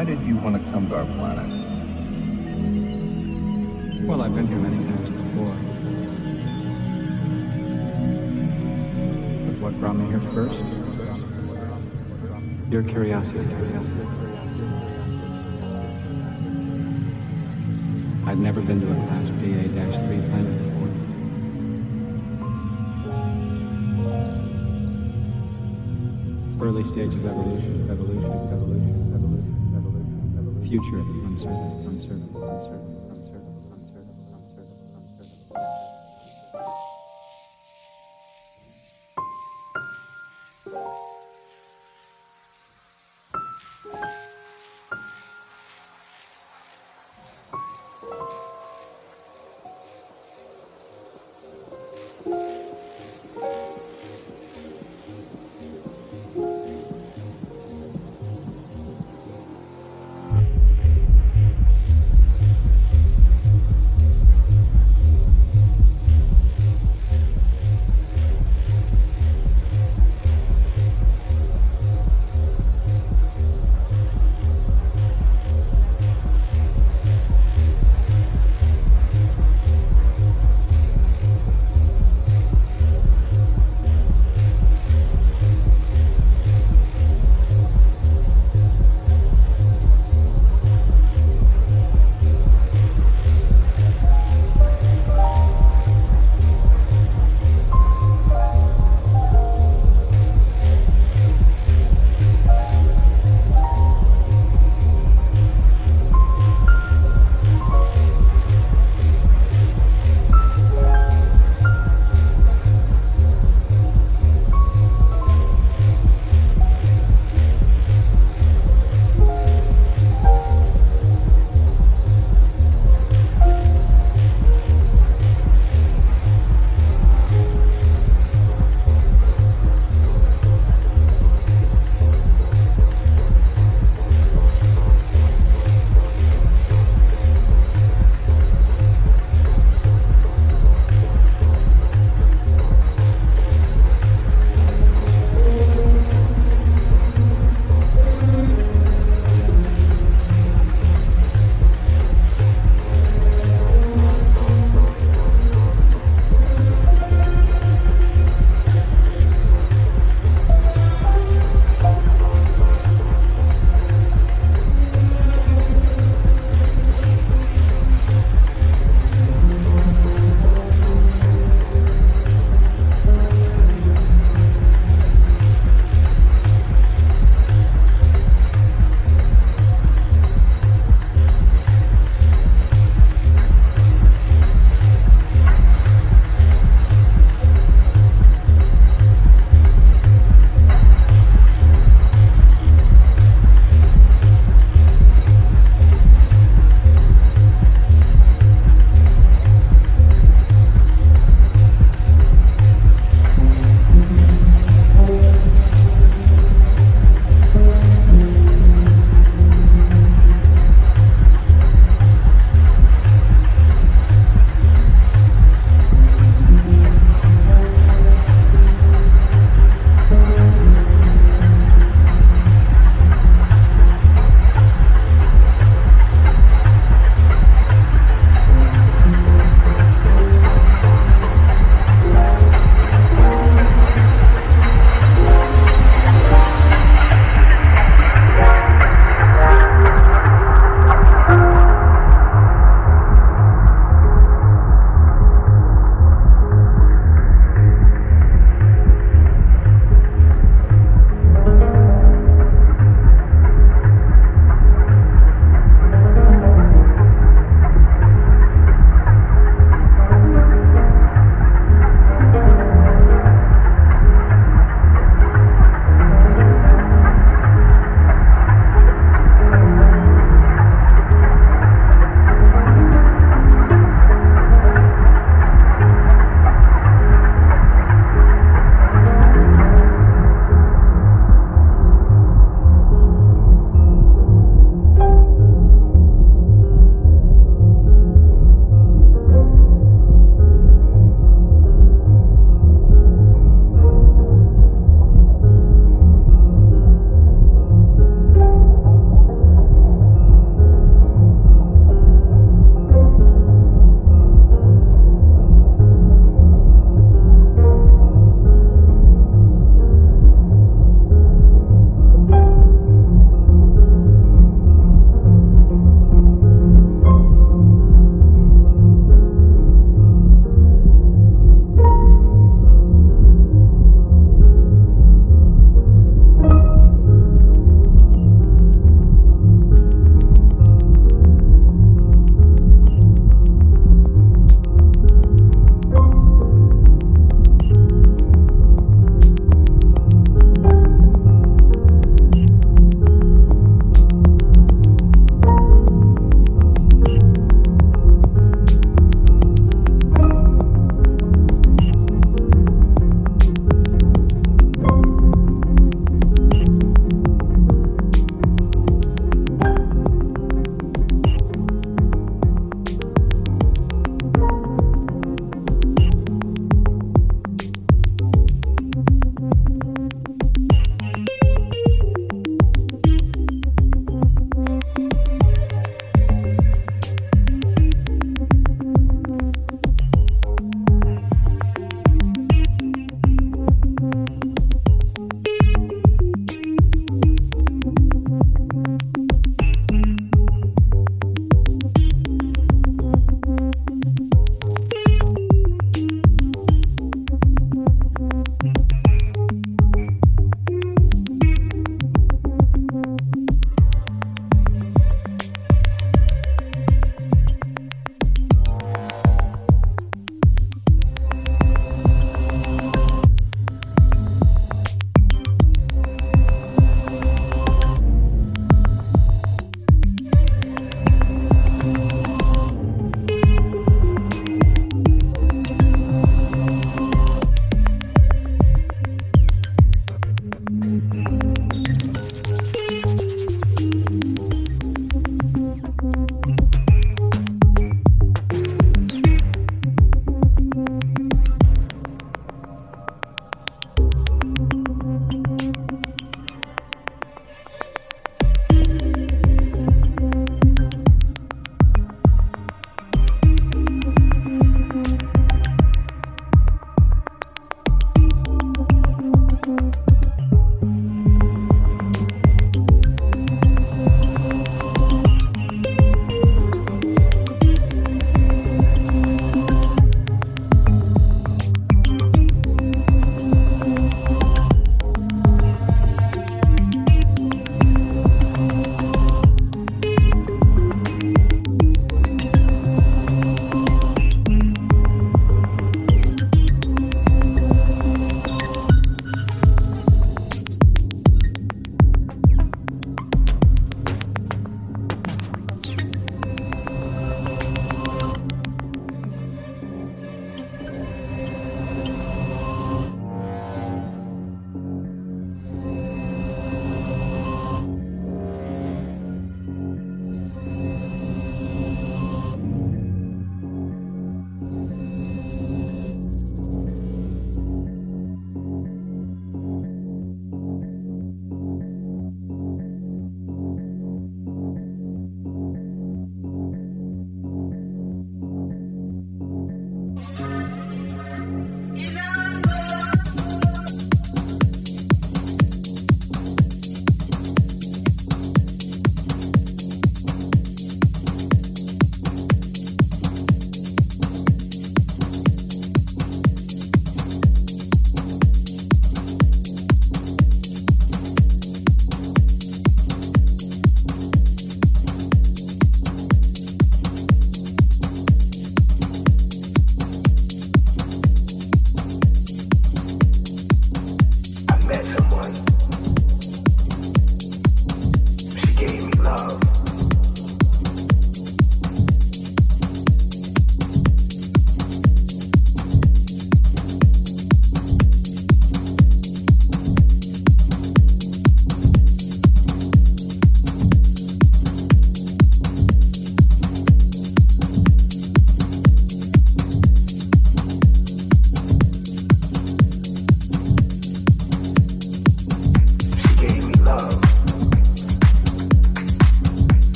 why did you want to come to our planet? Well, I've been here many times before. But what brought me here first? Your curiosity. I've never been to a Class BA-3 planet before. Early stage of evolution future uncertain, uncertain, uncertain.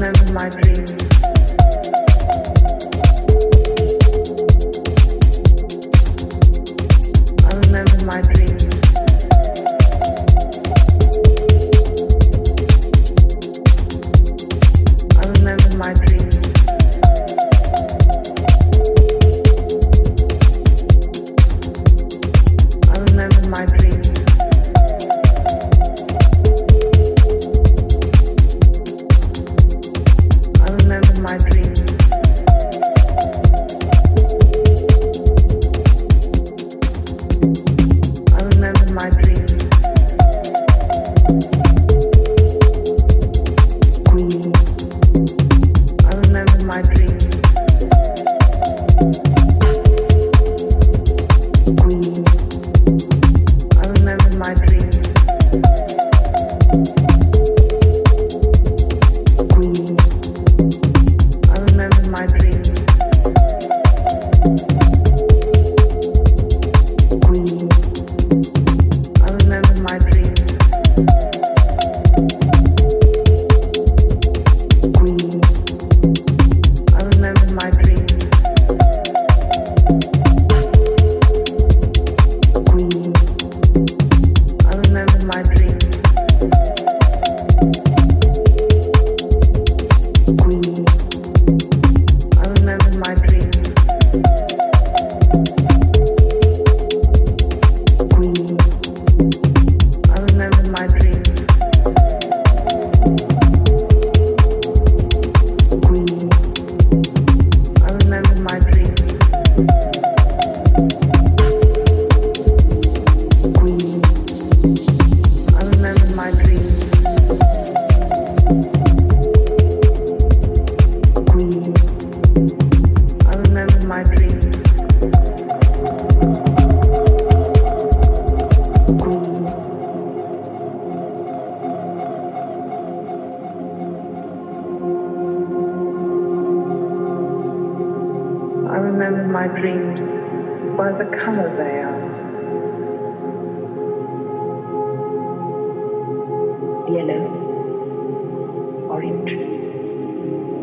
remember my dreams.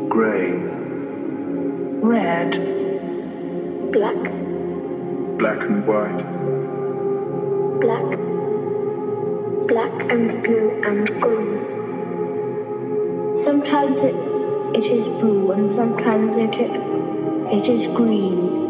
Grey. Red. Black. Black and white. Black. Black and blue and gold. Sometimes it, it is blue and sometimes it, it is green.